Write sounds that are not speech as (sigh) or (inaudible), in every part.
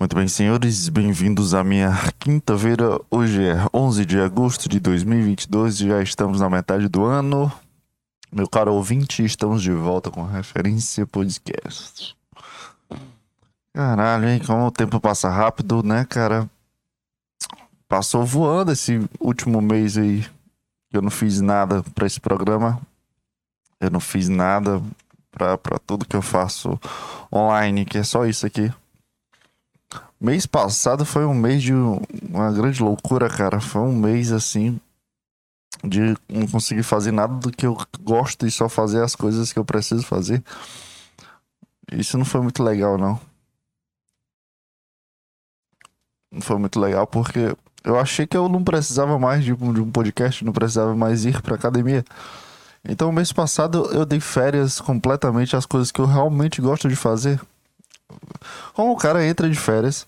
Muito bem, senhores, bem-vindos à minha quinta-feira. Hoje é 11 de agosto de 2022, já estamos na metade do ano. Meu caro ouvinte, estamos de volta com a Referência Podcast. Caralho, hein? Como o tempo passa rápido, né, cara? Passou voando esse último mês aí. Eu não fiz nada para esse programa. Eu não fiz nada para tudo que eu faço online, que é só isso aqui. Mês passado foi um mês de uma grande loucura, cara. Foi um mês assim de não conseguir fazer nada do que eu gosto e só fazer as coisas que eu preciso fazer. Isso não foi muito legal, não. Não foi muito legal porque eu achei que eu não precisava mais de de um podcast, não precisava mais ir pra academia. Então, mês passado eu dei férias completamente às coisas que eu realmente gosto de fazer. Como o cara entra de férias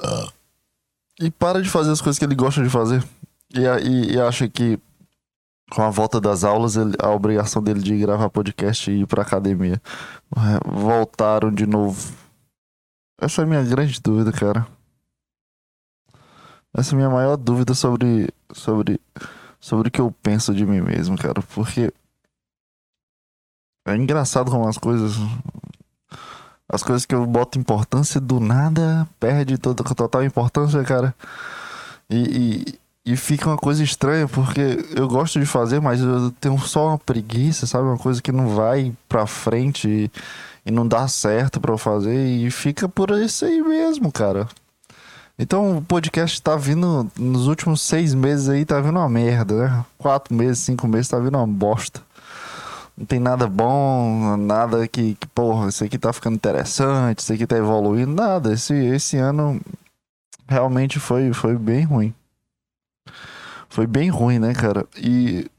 uh, e para de fazer as coisas que ele gosta de fazer e, e, e acha que com a volta das aulas, ele, a obrigação dele de gravar podcast e ir pra academia. Voltaram de novo. Essa é a minha grande dúvida, cara. Essa é a minha maior dúvida sobre, sobre, sobre o que eu penso de mim mesmo, cara. Porque é engraçado como as coisas as coisas que eu boto importância do nada perde toda total importância, cara. E, e, e, fica uma coisa estranha, porque eu gosto de fazer, mas eu tenho só uma preguiça, sabe? Uma coisa que não vai pra frente e, e não dá certo pra eu fazer. E fica por isso aí mesmo, cara. Então o podcast tá vindo nos últimos seis meses aí, tá vindo uma merda, né? Quatro meses, cinco meses, tá vindo uma bosta não tem nada bom, nada que, que, porra, isso aqui tá ficando interessante, isso aqui tá evoluindo, nada. Esse, esse ano realmente foi, foi bem ruim. Foi bem ruim, né, cara? E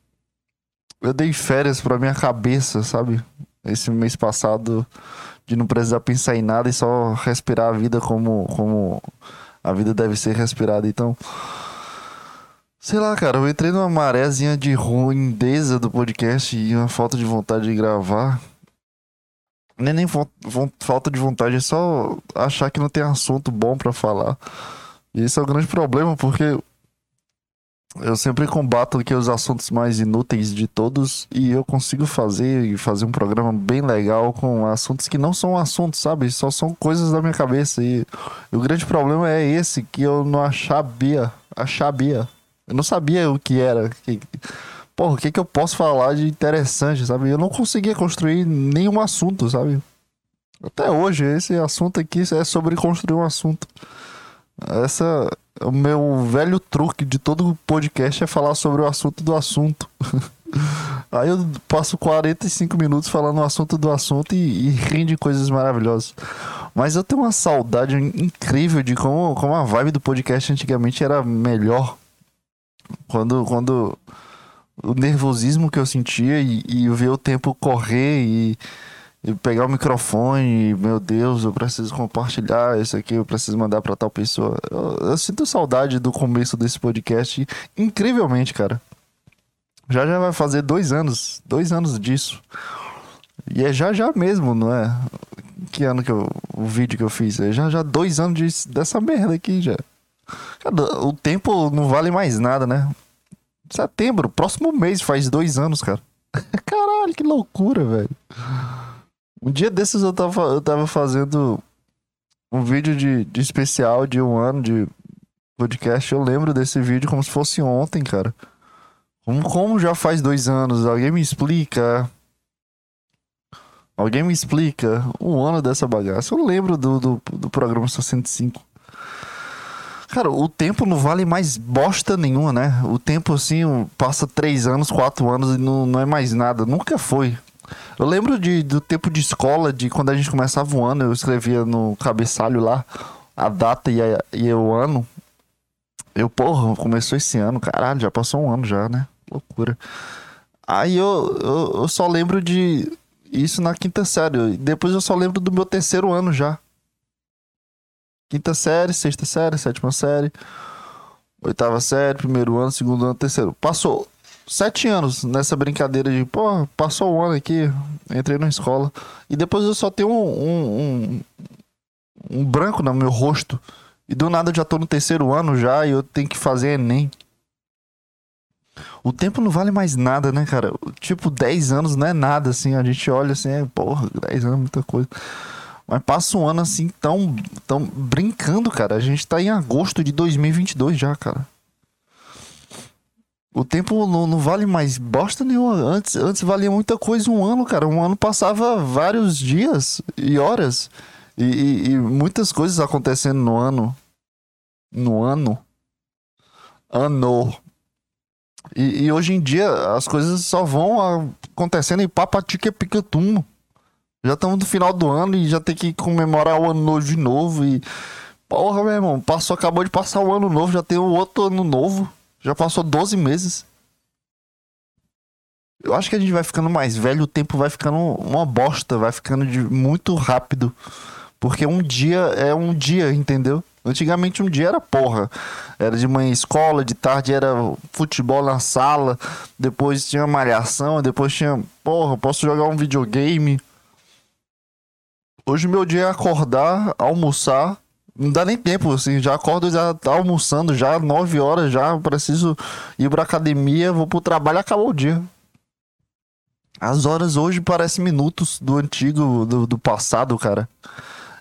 eu dei férias pra minha cabeça, sabe? Esse mês passado, de não precisar pensar em nada e só respirar a vida como, como a vida deve ser respirada. Então, Sei lá, cara, eu entrei numa marézinha de ruindeza do podcast e uma falta de vontade de gravar. Nem nem falta de vontade, é só achar que não tem assunto bom para falar. E esse é o grande problema, porque eu sempre combato aqui os assuntos mais inúteis de todos e eu consigo fazer e fazer um programa bem legal com assuntos que não são assuntos, sabe? Só são coisas da minha cabeça. E, e o grande problema é esse, que eu não achabia, achabia eu não sabia o que era. Que, porra, o que, que eu posso falar de interessante, sabe? Eu não conseguia construir nenhum assunto, sabe? Até hoje, esse assunto aqui é sobre construir um assunto. Essa o meu velho truque de todo podcast é falar sobre o assunto do assunto. (laughs) Aí eu passo 45 minutos falando o assunto do assunto e, e rende coisas maravilhosas. Mas eu tenho uma saudade incrível de como, como a vibe do podcast antigamente era melhor. Quando, quando o nervosismo que eu sentia e, e ver o tempo correr e, e, pegar o microfone, e, meu Deus, eu preciso compartilhar isso aqui, eu preciso mandar para tal pessoa. Eu, eu, sinto saudade do começo desse podcast, incrivelmente, cara. Já já vai fazer dois anos, dois anos disso. E é já já mesmo, não é? Que ano que eu, o vídeo que eu fiz? É já já dois anos de, dessa merda aqui já. Cara, o tempo não vale mais nada, né? Setembro, próximo mês, faz dois anos, cara. (laughs) Caralho, que loucura, velho. Um dia desses eu tava, eu tava fazendo um vídeo de, de especial de um ano de podcast. Eu lembro desse vídeo como se fosse ontem, cara. Como, como já faz dois anos? Alguém me explica. Alguém me explica um ano dessa bagaça. Eu lembro do, do, do programa 65. Cara, o tempo não vale mais bosta nenhuma, né? O tempo, assim, passa três anos, quatro anos e não, não é mais nada. Nunca foi. Eu lembro de, do tempo de escola, de quando a gente começava o ano, eu escrevia no cabeçalho lá a data e, a, e o ano. Eu, porra, começou esse ano, caralho, já passou um ano já, né? Loucura. Aí eu, eu, eu só lembro de isso na quinta série. Depois eu só lembro do meu terceiro ano já. Quinta série, sexta série, sétima série, oitava série, primeiro ano, segundo ano, terceiro. Passou sete anos nessa brincadeira de, pô, passou um ano aqui, entrei na escola. E depois eu só tenho um, um, um branco no meu rosto. E do nada eu já tô no terceiro ano já e eu tenho que fazer Enem. O tempo não vale mais nada, né, cara? Tipo, 10 anos não é nada, assim. A gente olha assim, é, porra, 10 anos é muita coisa. Mas passa um ano assim, tão, tão brincando, cara. A gente tá em agosto de 2022 já, cara. O tempo não, não, vale mais bosta nenhuma. Antes, antes valia muita coisa um ano, cara. Um ano passava vários dias e horas. E, e, e muitas coisas acontecendo no ano. No ano. Ano. E, e, hoje em dia as coisas só vão acontecendo em papatica picatum. Já estamos no final do ano e já tem que comemorar o ano novo de novo. E. Porra, meu irmão, passou, acabou de passar o ano novo, já tem o outro ano novo. Já passou 12 meses. Eu acho que a gente vai ficando mais velho, o tempo vai ficando uma bosta, vai ficando de muito rápido. Porque um dia é um dia, entendeu? Antigamente um dia era porra. Era de manhã escola, de tarde era futebol na sala, depois tinha malhação, depois tinha, porra, posso jogar um videogame. Hoje meu dia é acordar, almoçar, não dá nem tempo, assim, já acordo já tá almoçando já, 9 horas já, preciso ir pra academia, vou pro trabalho, acabou o dia. As horas hoje parecem minutos do antigo, do, do passado, cara.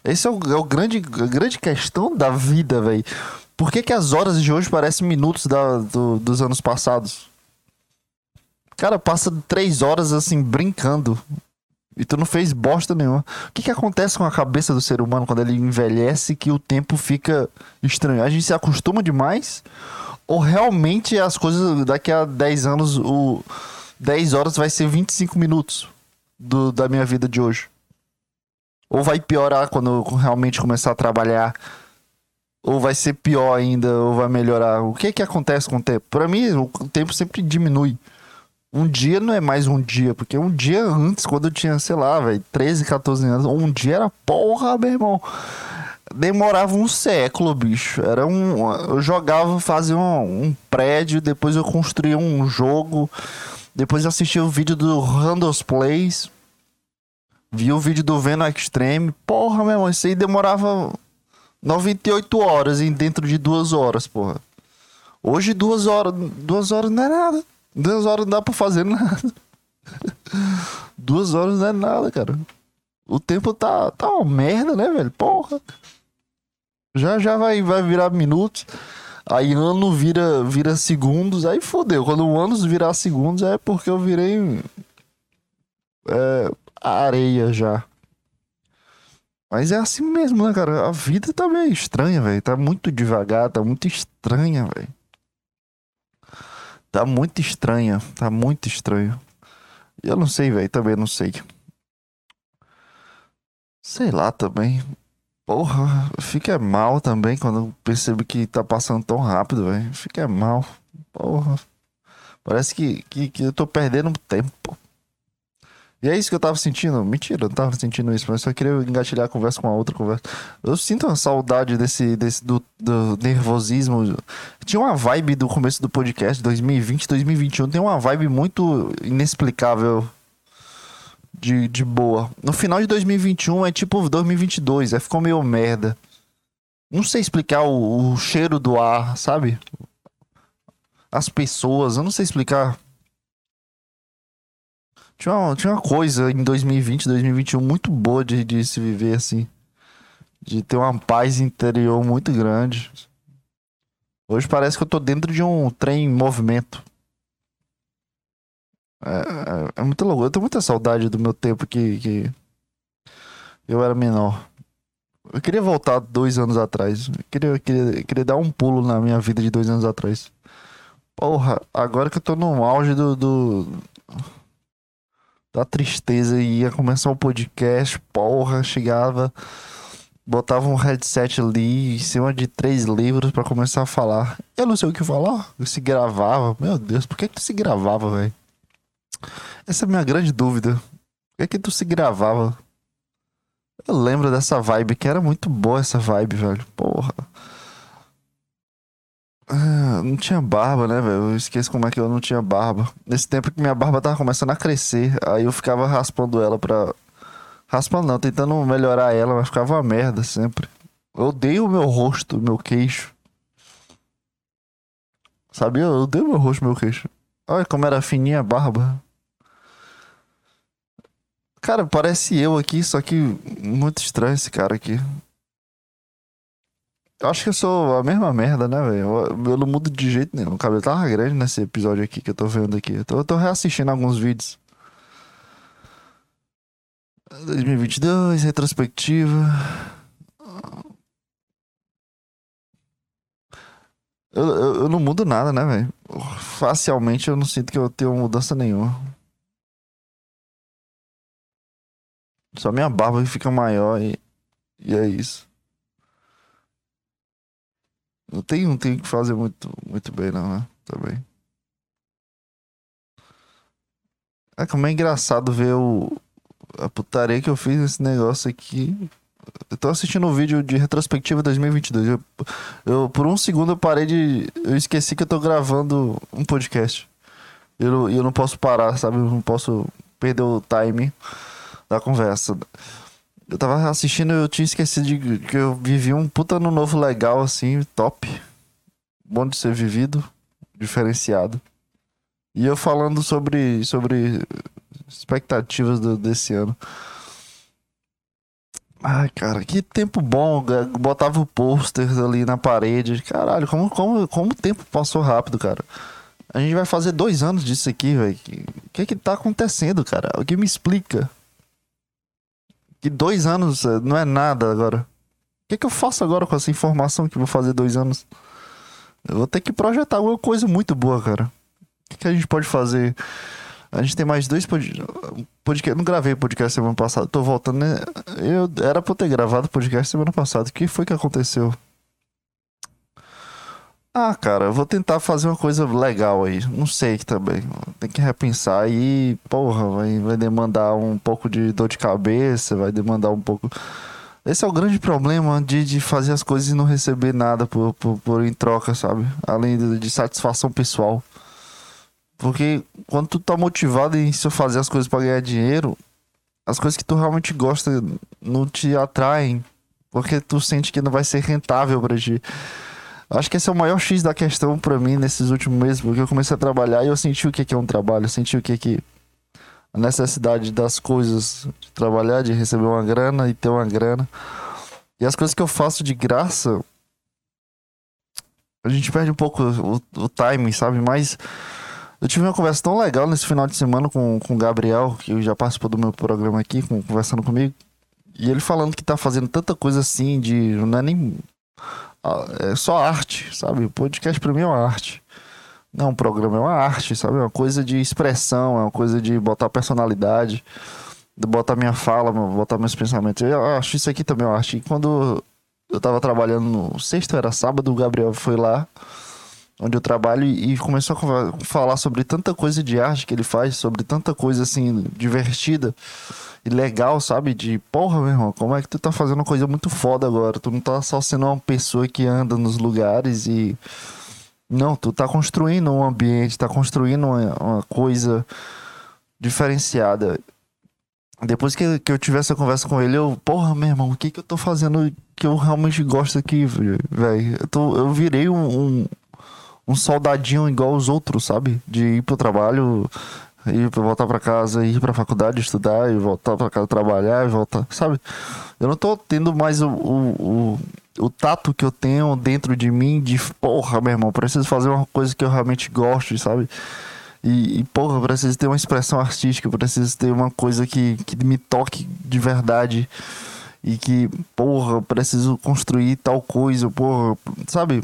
Esse é o, é o grande, a grande questão da vida, velho. Por que, que as horas de hoje parecem minutos da, do, dos anos passados? Cara, passa três horas assim brincando. E tu não fez bosta nenhuma. O que, que acontece com a cabeça do ser humano quando ele envelhece que o tempo fica estranho? A gente se acostuma demais? Ou realmente as coisas daqui a 10 anos, o 10 horas vai ser 25 minutos do, da minha vida de hoje? Ou vai piorar quando eu realmente começar a trabalhar? Ou vai ser pior ainda? Ou vai melhorar? O que que acontece com o tempo? Para mim, o tempo sempre diminui. Um dia não é mais um dia, porque um dia antes, quando eu tinha, sei lá, velho, 13, 14 anos, um dia era porra, meu irmão. Demorava um século, bicho. Era um. Eu jogava, fazia um, um prédio, depois eu construía um jogo, depois eu assistia o vídeo do Randos Plays. Vi o vídeo do Venom Extreme. Porra, meu irmão, isso aí demorava 98 horas em dentro de duas horas, porra. Hoje duas horas, duas horas não é nada. Duas horas não dá pra fazer nada. duas horas não é nada, cara. O tempo tá, tá uma merda, né, velho? Porra. Já já vai, vai virar minutos. Aí ano vira, vira segundos. Aí fodeu. Quando o ano virar segundos é porque eu virei. É, areia já. Mas é assim mesmo, né, cara? A vida tá meio estranha, velho. Tá muito devagar, tá muito estranha, velho. Tá muito estranha, tá muito estranho. Eu não sei, velho, também não sei. Sei lá também. Porra, fica mal também quando percebo que tá passando tão rápido, velho. Fica mal. Porra. Parece que, que, que eu tô perdendo tempo. E é isso que eu tava sentindo. Mentira, eu não tava sentindo isso, mas só queria engatilhar a conversa com a outra conversa. Eu sinto uma saudade desse, desse do, do nervosismo. Tinha uma vibe do começo do podcast, 2020, 2021. Tem uma vibe muito inexplicável de, de boa. No final de 2021 é tipo 2022, aí ficou meio merda. Não sei explicar o, o cheiro do ar, sabe? As pessoas, eu não sei explicar. Tinha uma, tinha uma coisa em 2020, 2021 muito boa de, de se viver assim. De ter uma paz interior muito grande. Hoje parece que eu tô dentro de um trem em movimento. É, é, é muito louco. Eu tenho muita saudade do meu tempo que, que eu era menor. Eu queria voltar dois anos atrás. Eu queria, queria, queria dar um pulo na minha vida de dois anos atrás. Porra, agora que eu tô no auge do, do da tristeza e ia começar o podcast, porra, chegava, botava um headset ali em cima de três livros para começar a falar. Eu não sei o que falar, eu se gravava. Meu Deus, por que que tu se gravava, velho? Essa é a minha grande dúvida. Por que que tu se gravava? Eu lembro dessa vibe, que era muito boa essa vibe, velho. Porra. Ah, não tinha barba, né, velho? Eu esqueço como é que eu não tinha barba. Nesse tempo que minha barba tava começando a crescer, aí eu ficava raspando ela pra. Raspando não, tentando melhorar ela, mas ficava uma merda sempre. Eu odeio o meu rosto, meu queixo. Sabia? Eu odeio meu rosto, meu queixo. Olha como era fininha a barba. Cara, parece eu aqui, só que muito estranho esse cara aqui. Eu acho que eu sou a mesma merda, né, velho? Eu, eu não mudo de jeito nenhum. O cabelo tava grande nesse episódio aqui que eu tô vendo aqui. Eu tô, eu tô reassistindo alguns vídeos. 2022, retrospectiva. Eu, eu, eu não mudo nada, né, velho? Facialmente eu não sinto que eu tenho mudança nenhuma. Só minha barba fica maior e, e é isso. Não tem, não tem que fazer muito, muito bem, não, né? Também. É como é engraçado ver o, a putaria que eu fiz nesse negócio aqui. Eu tô assistindo um vídeo de retrospectiva 2022. Eu, eu, por um segundo eu parei de. Eu esqueci que eu tô gravando um podcast. E eu, eu não posso parar, sabe? Eu não posso perder o time da conversa. Eu tava assistindo eu tinha esquecido de que eu vivi um puta ano novo legal, assim, top. Bom de ser vivido, diferenciado. E eu falando sobre, sobre expectativas do, desse ano. Ai, cara, que tempo bom. Botava o pôster ali na parede. Caralho, como, como, como o tempo passou rápido, cara. A gente vai fazer dois anos disso aqui, velho. O que que tá acontecendo, cara? Alguém me explica. Que dois anos eh, não é nada agora. O que, que eu faço agora com essa informação que vou fazer dois anos? Eu vou ter que projetar alguma coisa muito boa, cara. O que, que a gente pode fazer? A gente tem mais dois podcasts. Podcast, não gravei podcast semana passada. Tô voltando, né? Eu era pra eu ter gravado podcast semana passada. O que foi que aconteceu? Ah, cara, eu vou tentar fazer uma coisa legal aí. Não sei também. Tem que repensar e, porra, vai, vai demandar um pouco de dor de cabeça, vai demandar um pouco. Esse é o grande problema de, de fazer as coisas e não receber nada por, por, por em troca, sabe? Além de, de, satisfação pessoal. Porque quando tu tá motivado em só fazer as coisas para ganhar dinheiro, as coisas que tu realmente gosta não te atraem. Porque tu sente que não vai ser rentável pra ti. Acho que esse é o maior X da questão para mim nesses últimos meses, porque eu comecei a trabalhar e eu senti o que é um trabalho, eu senti o que é a necessidade das coisas, de trabalhar, de receber uma grana e ter uma grana. E as coisas que eu faço de graça, a gente perde um pouco o, o timing, sabe? Mas eu tive uma conversa tão legal nesse final de semana com, com o Gabriel, que já participou do meu programa aqui, com, conversando comigo. E ele falando que tá fazendo tanta coisa assim de. Não é nem é só arte, sabe? Podcast pra mim é uma arte. Não um programa, é uma arte, sabe? É uma coisa de expressão, é uma coisa de botar personalidade, de botar minha fala, botar meus pensamentos. Eu acho isso aqui também uma arte. E quando eu tava trabalhando no sexto, era sábado, o Gabriel foi lá, onde eu trabalho, e começou a falar sobre tanta coisa de arte que ele faz, sobre tanta coisa assim, divertida legal, sabe? De porra, meu irmão, como é que tu tá fazendo uma coisa muito foda agora? Tu não tá só sendo uma pessoa que anda nos lugares e. Não, tu tá construindo um ambiente, tá construindo uma, uma coisa diferenciada. Depois que, que eu tive essa conversa com ele, eu, porra, meu irmão, o que que eu tô fazendo que eu realmente gosto aqui, velho? Eu, eu virei um, um, um soldadinho igual os outros, sabe? De ir pro trabalho, ir voltar para casa, ir para faculdade estudar e voltar para casa trabalhar e voltar, sabe? Eu não tô tendo mais o, o, o, o, tato que eu tenho dentro de mim de porra, meu irmão, preciso fazer uma coisa que eu realmente gosto, sabe? E, e porra, preciso ter uma expressão artística, preciso ter uma coisa que, que me toque de verdade e que, porra, preciso construir tal coisa, porra, sabe?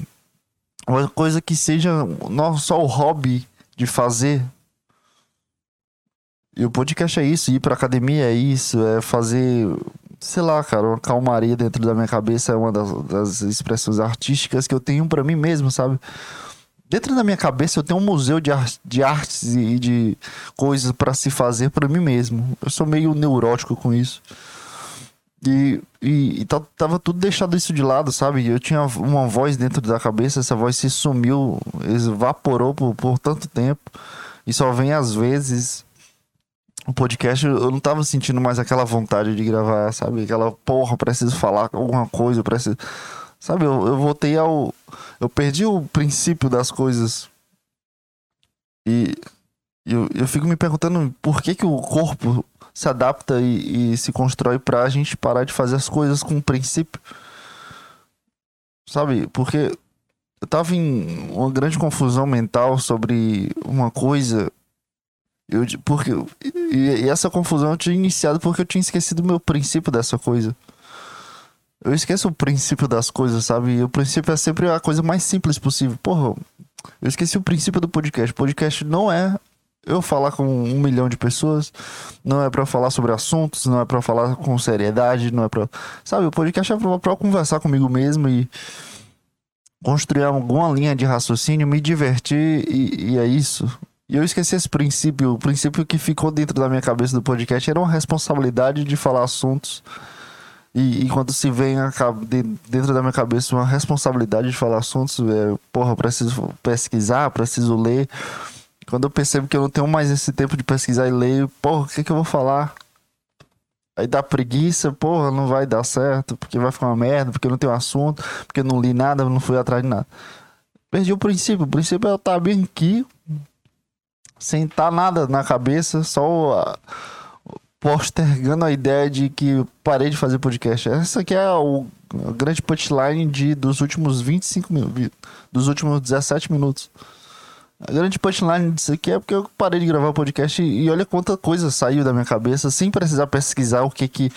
Uma coisa que seja não só o hobby de fazer, e o podcast é isso, ir pra academia é isso, é fazer, sei lá, cara, uma calmaria dentro da minha cabeça é uma das, das expressões artísticas que eu tenho para mim mesmo, sabe? Dentro da minha cabeça eu tenho um museu de, ar de artes e de coisas para se fazer para mim mesmo. Eu sou meio neurótico com isso. E, e, e, tava tudo deixado isso de lado, sabe? Eu tinha uma voz dentro da cabeça, essa voz se sumiu, evaporou por, por tanto tempo. E só vem às vezes o podcast, eu não tava sentindo mais aquela vontade de gravar, sabe? Aquela porra, preciso falar alguma coisa, preciso. Sabe, eu, eu voltei ao. Eu perdi o princípio das coisas. E eu, eu fico me perguntando por que, que o corpo se adapta e, e se constrói pra gente parar de fazer as coisas com princípio. Sabe? Porque eu tava em uma grande confusão mental sobre uma coisa. Eu, porque, e, e essa confusão eu tinha iniciado porque eu tinha esquecido o meu princípio dessa coisa. Eu esqueço o princípio das coisas, sabe? E o princípio é sempre a coisa mais simples possível. Porra, eu esqueci o princípio do podcast. Podcast não é eu falar com um milhão de pessoas, não é para falar sobre assuntos, não é para falar com seriedade, não é para, sabe, o podcast é para conversar comigo mesmo e construir alguma linha de raciocínio, me divertir e, e, é isso. E eu esqueci esse princípio, o princípio que ficou dentro da minha cabeça do podcast era uma responsabilidade de falar assuntos. E enquanto se vem dentro da minha cabeça uma responsabilidade de falar assuntos, é, porra, preciso pesquisar, preciso ler, quando eu percebo que eu não tenho mais esse tempo de pesquisar e ler, porra, o que, que eu vou falar? Aí dá preguiça, porra, não vai dar certo, porque vai ficar uma merda, porque eu não tenho assunto, porque eu não li nada, não fui atrás de nada. Perdi o princípio. O princípio é eu estar bem aqui, sem estar nada na cabeça, só postergando a ideia de que parei de fazer podcast. Essa aqui é o, grande punchline de, dos últimos 25 minutos, dos últimos 17 minutos. A grande punchline disso aqui é porque eu parei de gravar podcast e, e olha quanta coisa saiu da minha cabeça sem precisar pesquisar o que que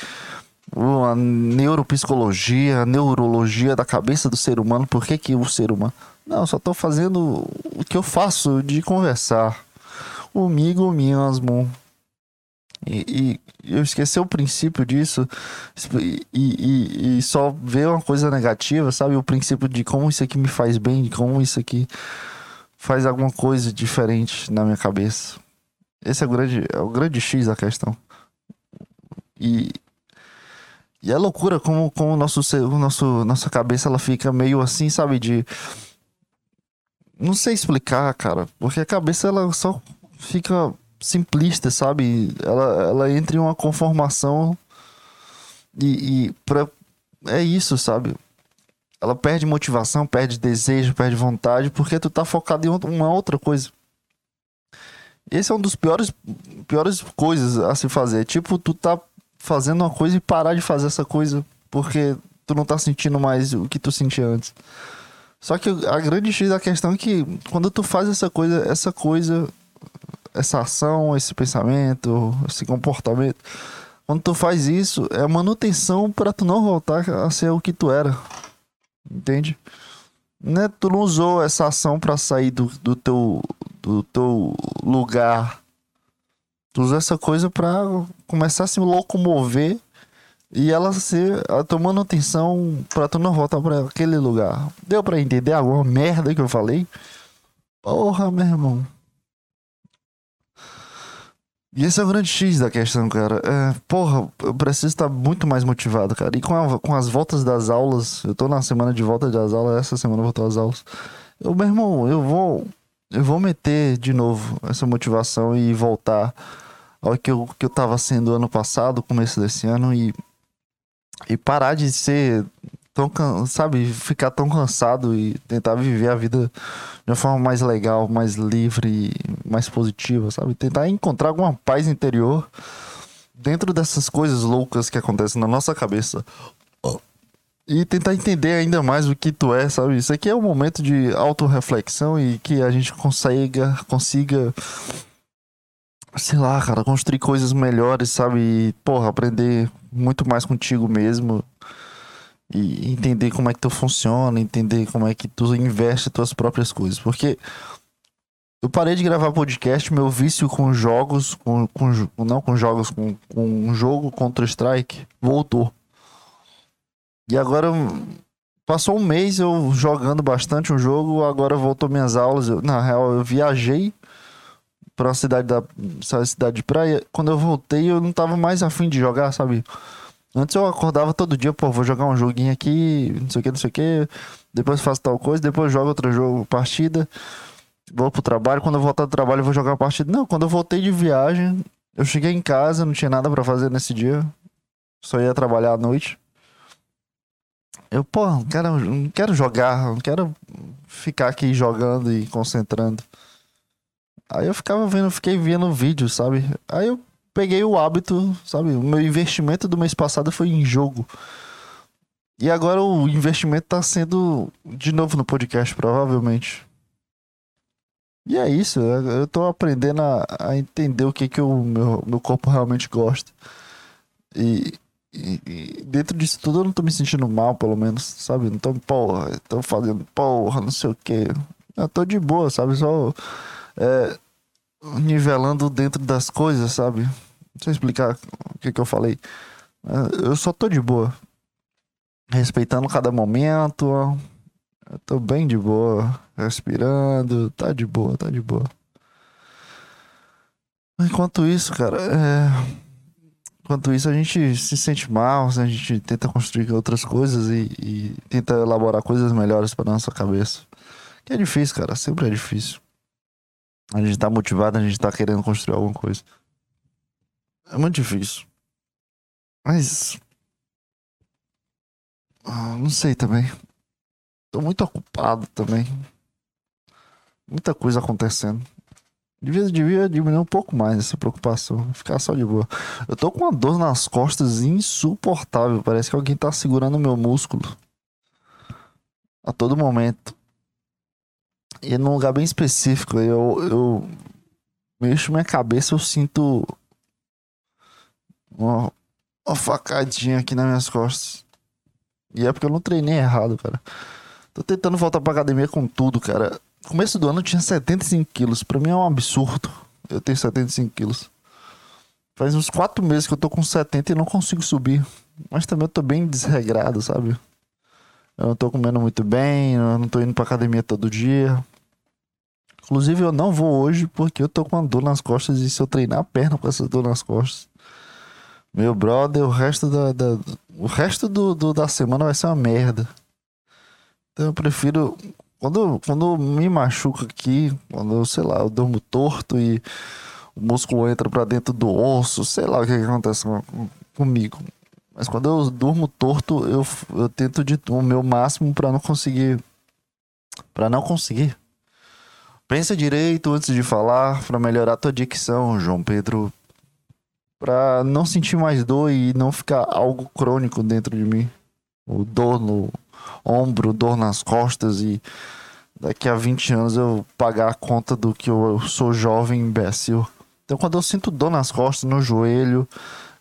a neuropsicologia, a neurologia da cabeça do ser humano, por que que o ser humano... Não, só tô fazendo o que eu faço de conversar comigo mesmo. E, e, eu esqueci o princípio disso e, e, e, só ver uma coisa negativa, sabe? O princípio de como isso aqui me faz bem, de como isso aqui faz alguma coisa diferente na minha cabeça. Esse é o grande, é o grande X da questão. E, e é loucura como, como o nosso, o nosso, nossa cabeça ela fica meio assim, sabe? De. Não sei explicar, cara. Porque a cabeça ela só fica simplista, sabe? Ela, ela entra em uma conformação e, e pra, é isso, sabe? ela perde motivação, perde desejo, perde vontade, porque tu tá focado em uma outra coisa. Esse é um dos piores, piores coisas a se fazer. Tipo, tu tá fazendo uma coisa e parar de fazer essa coisa porque tu não tá sentindo mais o que tu sentia antes. Só que a grande X da questão é que quando tu faz essa coisa, essa coisa, essa ação, esse pensamento, esse comportamento, quando tu faz isso, é manutenção para tu não voltar a ser o que tu era. Entende? Né? Tu não usou essa ação para sair do, do, teu, do teu lugar. Tu usou essa coisa para começar a se locomover e ela ser a tua manutenção para tu não voltar para aquele lugar. Deu para entender alguma merda que eu falei? Porra, meu irmão. E esse é o grande X da questão, cara. É, porra, eu preciso estar muito mais motivado, cara. E com, a, com as voltas das aulas, eu tô na semana de volta das aulas, essa semana voltou às aulas. Eu, meu irmão, eu vou. Eu vou meter de novo essa motivação e voltar ao que eu, que eu tava sendo ano passado, começo desse ano, e, e parar de ser tão, sabe, ficar tão cansado e tentar viver a vida de uma forma mais legal, mais livre, mais positiva, sabe? Tentar encontrar alguma paz interior dentro dessas coisas loucas que acontecem na nossa cabeça. E tentar entender ainda mais o que tu é, sabe? Isso aqui é um momento de autorreflexão e que a gente consiga, consiga sei lá, cara, construir coisas melhores, sabe? E, porra, aprender muito mais contigo mesmo e entender como é que tu funciona, entender como é que tu investe tuas próprias coisas. Porque eu parei de gravar podcast, meu vício com jogos, com, com não com jogos, com, com um jogo contra Strike voltou. E agora passou um mês eu jogando bastante um jogo, agora voltou minhas aulas. Eu, na real, eu viajei para a cidade da cidade de praia. Quando eu voltei, eu não tava mais afim de jogar, sabe? Antes eu acordava todo dia, pô, vou jogar um joguinho aqui, não sei o que, não sei o que. Depois faço tal coisa, depois jogo outro jogo, partida. Vou pro trabalho, quando eu voltar do trabalho eu vou jogar uma partida. Não, quando eu voltei de viagem, Eu cheguei em casa, não tinha nada para fazer nesse dia. Só ia trabalhar à noite. Eu, pô, não quero, não quero jogar, não quero ficar aqui jogando e concentrando. Aí eu ficava vendo, fiquei vendo vídeo, sabe? Aí eu peguei o hábito, sabe? O meu investimento do mês passado foi em jogo. E agora o investimento tá sendo de novo no podcast, provavelmente. E é isso, eu tô aprendendo a, a entender o que, que o meu, meu corpo realmente gosta. E, e, e, dentro disso tudo eu não tô me sentindo mal, pelo menos, sabe? Não tô, porra, tô fazendo porra, não sei o que. Eu tô de boa, sabe? Só é, nivelando dentro das coisas, sabe? Não sei explicar o que, que eu falei. É, eu só tô de boa. Respeitando cada momento. Eu tô bem de boa. Respirando. Tá de boa, tá de boa. Enquanto isso, cara, é Enquanto isso, a gente se sente mal, a gente tenta construir outras coisas e, e tenta elaborar coisas melhores para nossa cabeça. Que é difícil, cara, sempre é difícil. A gente tá motivado, a gente tá querendo construir alguma coisa. É muito difícil. Mas. Ah, não sei também. Tô muito ocupado também. Muita coisa acontecendo. Devia, devia diminuir um pouco mais essa preocupação. Ficar só de boa. Eu tô com uma dor nas costas insuportável. Parece que alguém tá segurando meu músculo. A todo momento. E num lugar bem específico. Eu, eu mexo minha cabeça, eu sinto uma, uma facadinha aqui nas minhas costas. E é porque eu não treinei errado, cara. Tô tentando voltar pra academia com tudo, cara começo do ano eu tinha 75 quilos. Pra mim é um absurdo. Eu tenho 75 quilos. Faz uns 4 meses que eu tô com 70 e não consigo subir. Mas também eu tô bem desregrado, sabe? Eu não tô comendo muito bem, eu não tô indo pra academia todo dia. Inclusive eu não vou hoje porque eu tô com uma dor nas costas e se eu treinar a perna com essa dor nas costas. Meu brother, o resto da, da o resto do, do, da semana vai ser uma merda. Então eu prefiro quando, quando me machuca aqui, quando sei lá, eu durmo torto e o músculo entra para dentro do osso, sei lá o que, que acontece com, comigo. Mas quando eu durmo torto, eu, eu tento de o meu máximo para não conseguir. para não conseguir. Pensa direito antes de falar, para melhorar tua dicção, João Pedro. Para não sentir mais dor e não ficar algo crônico dentro de mim. O dor no ombro, dor nas costas e daqui a 20 anos eu pagar a conta do que eu sou jovem imbecil. Então quando eu sinto dor nas costas, no joelho,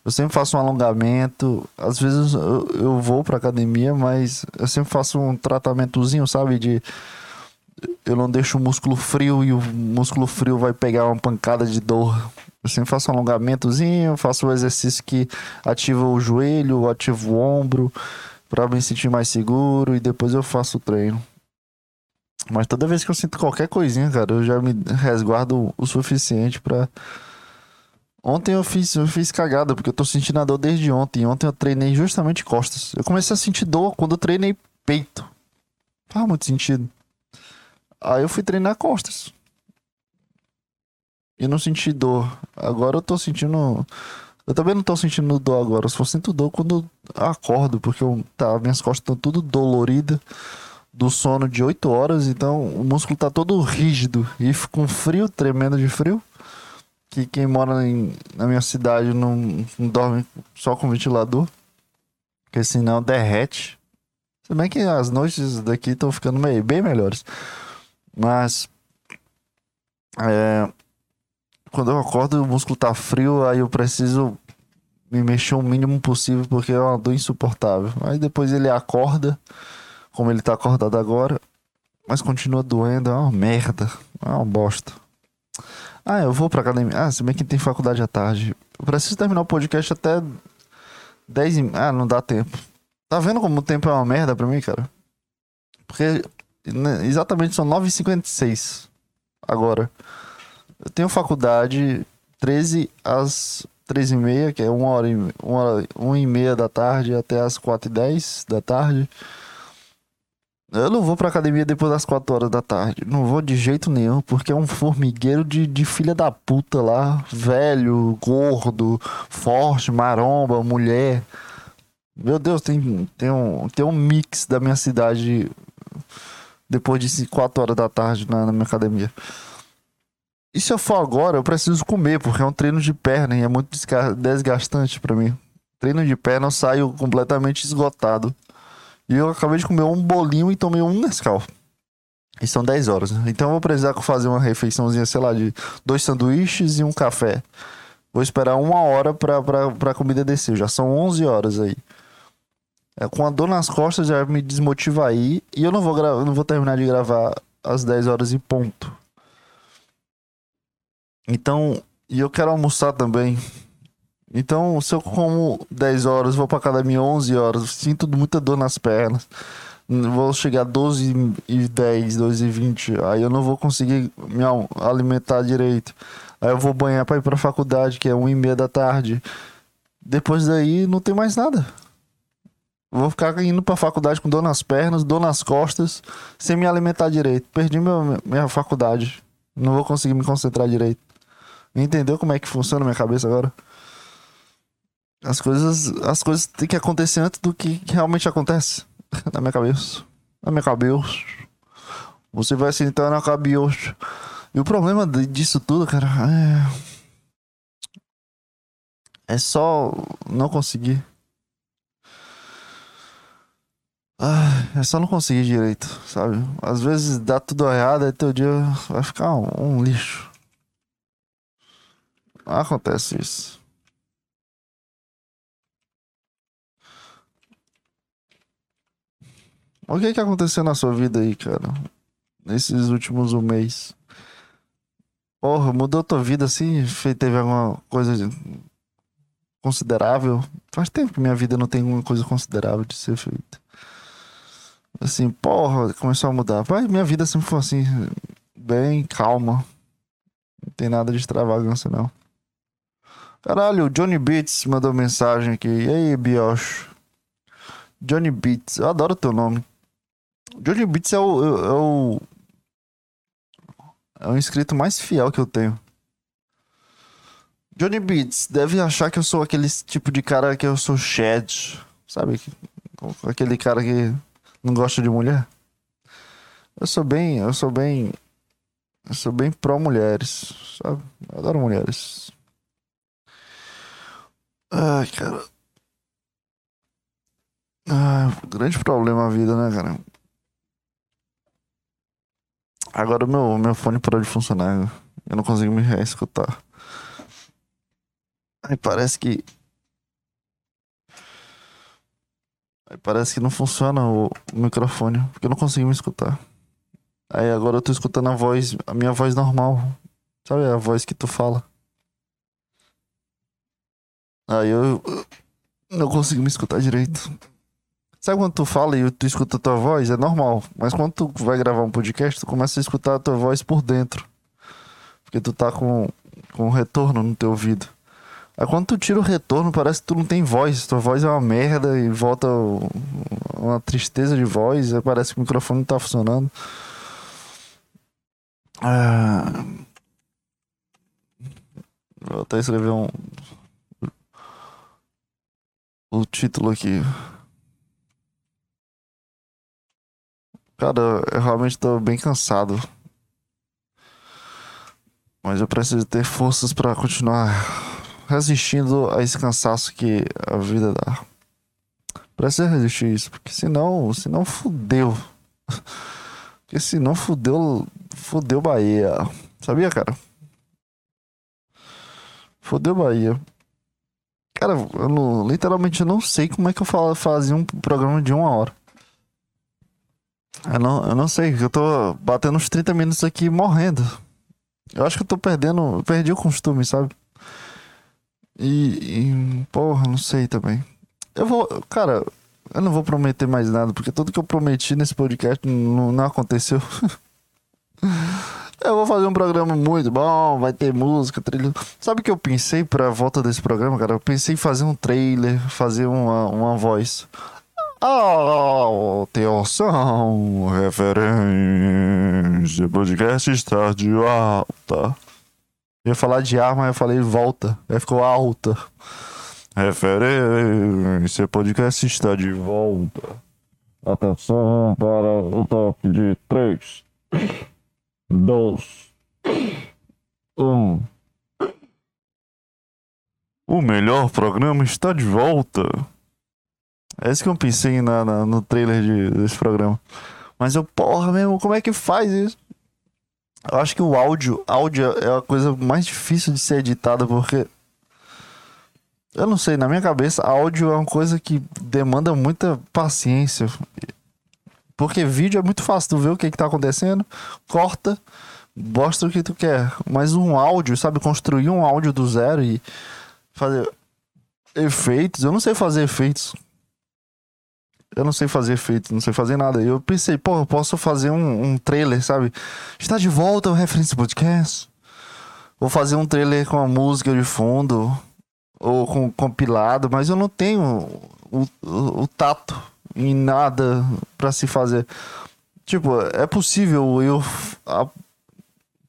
eu sempre faço um alongamento. Às vezes eu, eu vou pra academia, mas eu sempre faço um tratamentozinho, sabe? De eu não deixo o músculo frio e o músculo frio vai pegar uma pancada de dor. Eu sempre faço um alongamentozinho, faço um exercício que ativa o joelho, ativa o ombro para me sentir mais seguro e depois eu faço o treino. Mas toda vez que eu sinto qualquer coisinha, cara, eu já me resguardo o suficiente para Ontem eu fiz, eu fiz cagada, porque eu tô sentindo a dor desde ontem. Ontem eu treinei justamente costas. Eu comecei a sentir dor quando eu treinei peito. Faz muito sentido. Aí eu fui treinar costas. E não senti dor. Agora eu tô sentindo eu também não tô sentindo dor agora, eu só sinto dor quando acordo, porque eu, tá, minhas costas estão tudo doloridas do sono de 8 horas, então o músculo tá todo rígido e com frio, tremendo de frio. Que quem mora em, na minha cidade não, não dorme só com ventilador, porque senão derrete. Se bem que as noites daqui estão ficando meio, bem melhores. Mas é, quando eu acordo o músculo tá frio, aí eu preciso me mexer o mínimo possível porque é uma dor insuportável. Aí depois ele acorda, como ele tá acordado agora, mas continua doendo, é uma merda, é uma bosta. Ah, eu vou pra academia. Ah, se bem que tem faculdade à tarde. Eu preciso terminar o podcast até 10 e... Ah, não dá tempo. Tá vendo como o tempo é uma merda pra mim, cara? Porque exatamente são 9h56 agora. Eu tenho faculdade 13 às 13 e meia, que é uma hora, e, hora, uma e meia da tarde até as 4 e 10 da tarde. Eu não vou pra academia depois das 4 horas da tarde. Não vou de jeito nenhum, porque é um formigueiro de, de filha da puta lá. Velho, gordo, forte, maromba, mulher. Meu Deus, tem, tem, um, tem um mix da minha cidade depois de 4 horas da tarde na, na minha academia. E se eu for agora, eu preciso comer, porque é um treino de perna e é muito desgastante para mim. Treino de perna eu saio completamente esgotado. E eu acabei de comer um bolinho e tomei um Nescau. E são 10 horas. Né? Então eu vou precisar fazer uma refeiçãozinha, sei lá, de dois sanduíches e um café. Vou esperar uma hora pra, pra, pra comida descer. Já são 11 horas aí. É, com a dor nas costas já me desmotiva aí. E eu não vou, gra... não vou terminar de gravar às 10 horas e ponto. Então, e eu quero almoçar também. Então, se eu como 10 horas, vou pra academia 11 horas, sinto muita dor nas pernas. Vou chegar a 12 e 10, 12 e 20. Aí eu não vou conseguir me alimentar direito. Aí eu vou banhar pra ir pra faculdade, que é 1 e meia da tarde. Depois daí, não tem mais nada. Vou ficar indo pra faculdade com dor nas pernas, dor nas costas, sem me alimentar direito. Perdi meu, minha faculdade. Não vou conseguir me concentrar direito. Entendeu como é que funciona minha cabeça agora? As coisas, as coisas têm que acontecer antes do que realmente acontece. Na minha cabeça. Na minha cabeça. Você vai sentar na cabeça. E o problema disso tudo, cara, é. É só não conseguir. Ah, é só não conseguir direito, sabe? Às vezes dá tudo errado e teu dia vai ficar um, um lixo. Acontece isso. O que que aconteceu na sua vida aí, cara? Nesses últimos um mês. Porra, mudou tua vida assim? Teve alguma coisa considerável? Faz tempo que minha vida não tem alguma coisa considerável de ser feita. Assim, porra, começou a mudar. Pai, minha vida sempre foi assim, bem calma. Não tem nada de extravagância, não. Caralho, o Johnny Beats mandou mensagem aqui. E aí, Biocho? Johnny Beats, eu adoro teu nome. Johnny Beats é o, é, é o. É o inscrito mais fiel que eu tenho. Johnny Beats deve achar que eu sou aquele tipo de cara que eu sou Shed. Sabe? Aquele cara que não gosta de mulher. Eu sou bem. Eu sou bem. Eu sou bem pró-mulheres. Sabe? Eu adoro mulheres. Ai, cara. Ah, grande problema a vida, né, cara? Agora o meu, meu fone parou de funcionar. Eu não consigo me reescutar. Aí parece que. Parece que não funciona o, microfone. Porque eu não consigo me escutar. Aí agora eu tô escutando a voz, a minha voz normal. Sabe a voz que tu fala? Aí eu, eu não consigo me escutar direito. Sabe quando tu fala e tu escuta a tua voz? É normal. Mas quando tu vai gravar um podcast, tu começa a escutar a tua voz por dentro. Porque tu tá com, com retorno no teu ouvido. Aí quando tu tira o retorno, parece que tu não tem voz. Tua voz é uma merda e volta uma tristeza de voz. Parece que o microfone não tá funcionando. Ah... Vou até escrever um. O título aqui. Cara, eu realmente tô bem cansado. Mas eu preciso ter forças para continuar resistindo a esse cansaço que a vida dá. Preciso resistir isso, porque senão, senão fudeu. (laughs) Porque senão fudeu, fudeu Bahia. Sabia, cara? Fudeu Bahia. Cara, eu não, literalmente eu não sei como é que eu fazia um programa de uma hora. Eu não, eu não sei, eu tô batendo uns 30 minutos aqui morrendo. Eu acho que eu tô perdendo. Perdi o costume, sabe? E, e. Porra, não sei também. Eu vou. Cara, eu não vou prometer mais nada, porque tudo que eu prometi nesse podcast não, não aconteceu. (laughs) eu vou fazer um programa muito bom, vai ter música, trilha. Sabe o que eu pensei pra volta desse programa, cara? Eu pensei em fazer um trailer, fazer uma, uma voz. Atenção, referência, podcast está de alta. Ia falar de ar, mas eu falei volta. Aí ficou alta. Referência, podcast está de volta. Atenção para o toque de 3, 2, 1. O melhor programa está de volta. É isso que eu pensei na, na, no trailer de, desse programa. Mas eu, porra mesmo, como é que faz isso? Eu acho que o áudio, áudio é a coisa mais difícil de ser editada, porque. Eu não sei, na minha cabeça, áudio é uma coisa que demanda muita paciência. Porque vídeo é muito fácil, tu vê o que, que tá acontecendo, corta, mostra o que tu quer. Mas um áudio, sabe, construir um áudio do zero e fazer efeitos, eu não sei fazer efeitos. Eu não sei fazer efeitos, não sei fazer nada. Eu pensei, pô, eu posso fazer um, um trailer, sabe? Está de volta o Referência Podcast. Vou fazer um trailer com a música de fundo. Ou com compilado, mas eu não tenho o, o, o tato em nada para se fazer. Tipo, é possível eu a,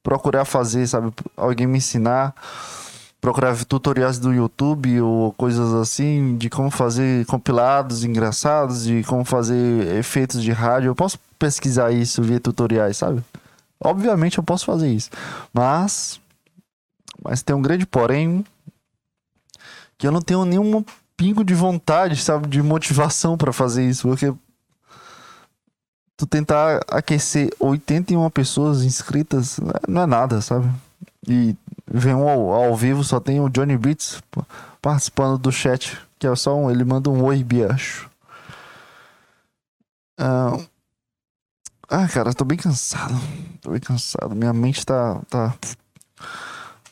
procurar fazer, sabe? Alguém me ensinar procurar tutoriais do YouTube ou coisas assim de como fazer compilados engraçados, de como fazer efeitos de rádio. Eu posso pesquisar isso via tutoriais, sabe? Obviamente eu posso fazer isso. Mas mas tem um grande porém que eu não tenho nenhum pingo de vontade, sabe, de motivação (laughs) para fazer isso, porque tu tentar aquecer 81 pessoas inscritas não é nada, sabe? E vem um ao, ao, vivo, só tem o Johnny Beats participando do chat, que é só um, ele manda um oi, biacho. Ah, ah, cara, tô bem cansado. Tô bem cansado. Minha mente tá. tá,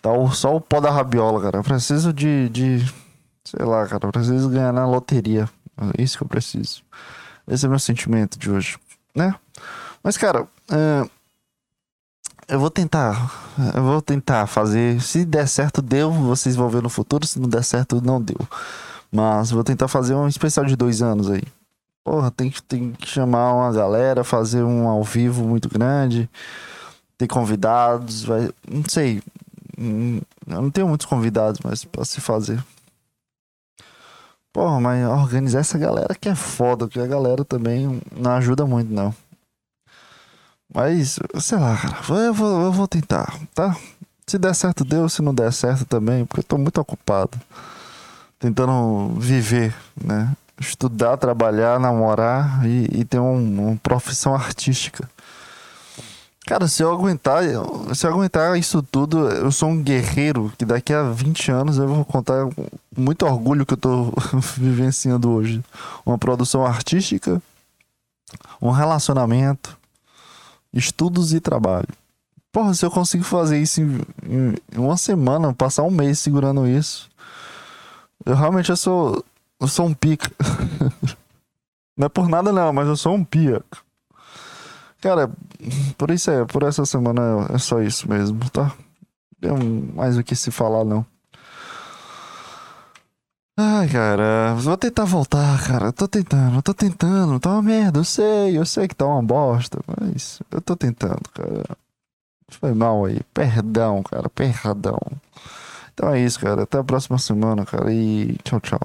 tá só o pó da rabiola, cara. Eu preciso de, de. Sei lá, cara. Eu preciso ganhar na loteria. É isso que eu preciso. Esse é meu sentimento de hoje, né? Mas, cara. Uh, eu vou tentar. Eu vou tentar fazer. Se der certo, deu. Vocês vão ver no futuro. Se não der certo, não deu. Mas vou tentar fazer um especial de dois anos aí. Porra, tem que, tem que chamar uma galera, fazer um ao vivo muito grande. Ter convidados. Vai, não sei. Hum, eu não tenho muitos convidados, mas pra se fazer. Porra, mas organizar essa galera que é foda, porque a galera também não ajuda muito, não. Mas, sei lá, cara, eu vou, eu vou tentar, tá? Se der certo, deu. Se não der certo também, porque eu tô muito ocupado. Tentando viver, né? Estudar, trabalhar, namorar e, e ter um, uma profissão artística. Cara, se eu aguentar, se eu aguentar isso tudo, eu sou um guerreiro que daqui a 20 anos eu vou contar com muito orgulho que eu tô (laughs) vivenciando hoje. Uma produção artística, um relacionamento, estudos e trabalho. Porra, se eu consigo fazer isso em, em, uma semana, passar um mês segurando isso, eu realmente eu sou, eu sou um pica. (laughs) não é por nada não, mas eu sou um pia. Cara, por isso é, por essa semana é só isso mesmo, tá? Tem mais o que se falar não. Ai, cara, vou tentar voltar, cara. tô tentando, tô tentando. Tá uma merda, eu sei, eu sei que tá uma bosta, mas eu tô tentando, cara. Foi mal aí. Perdão, cara, perdão. Então é isso, cara. Até a próxima semana, cara. E tchau, tchau.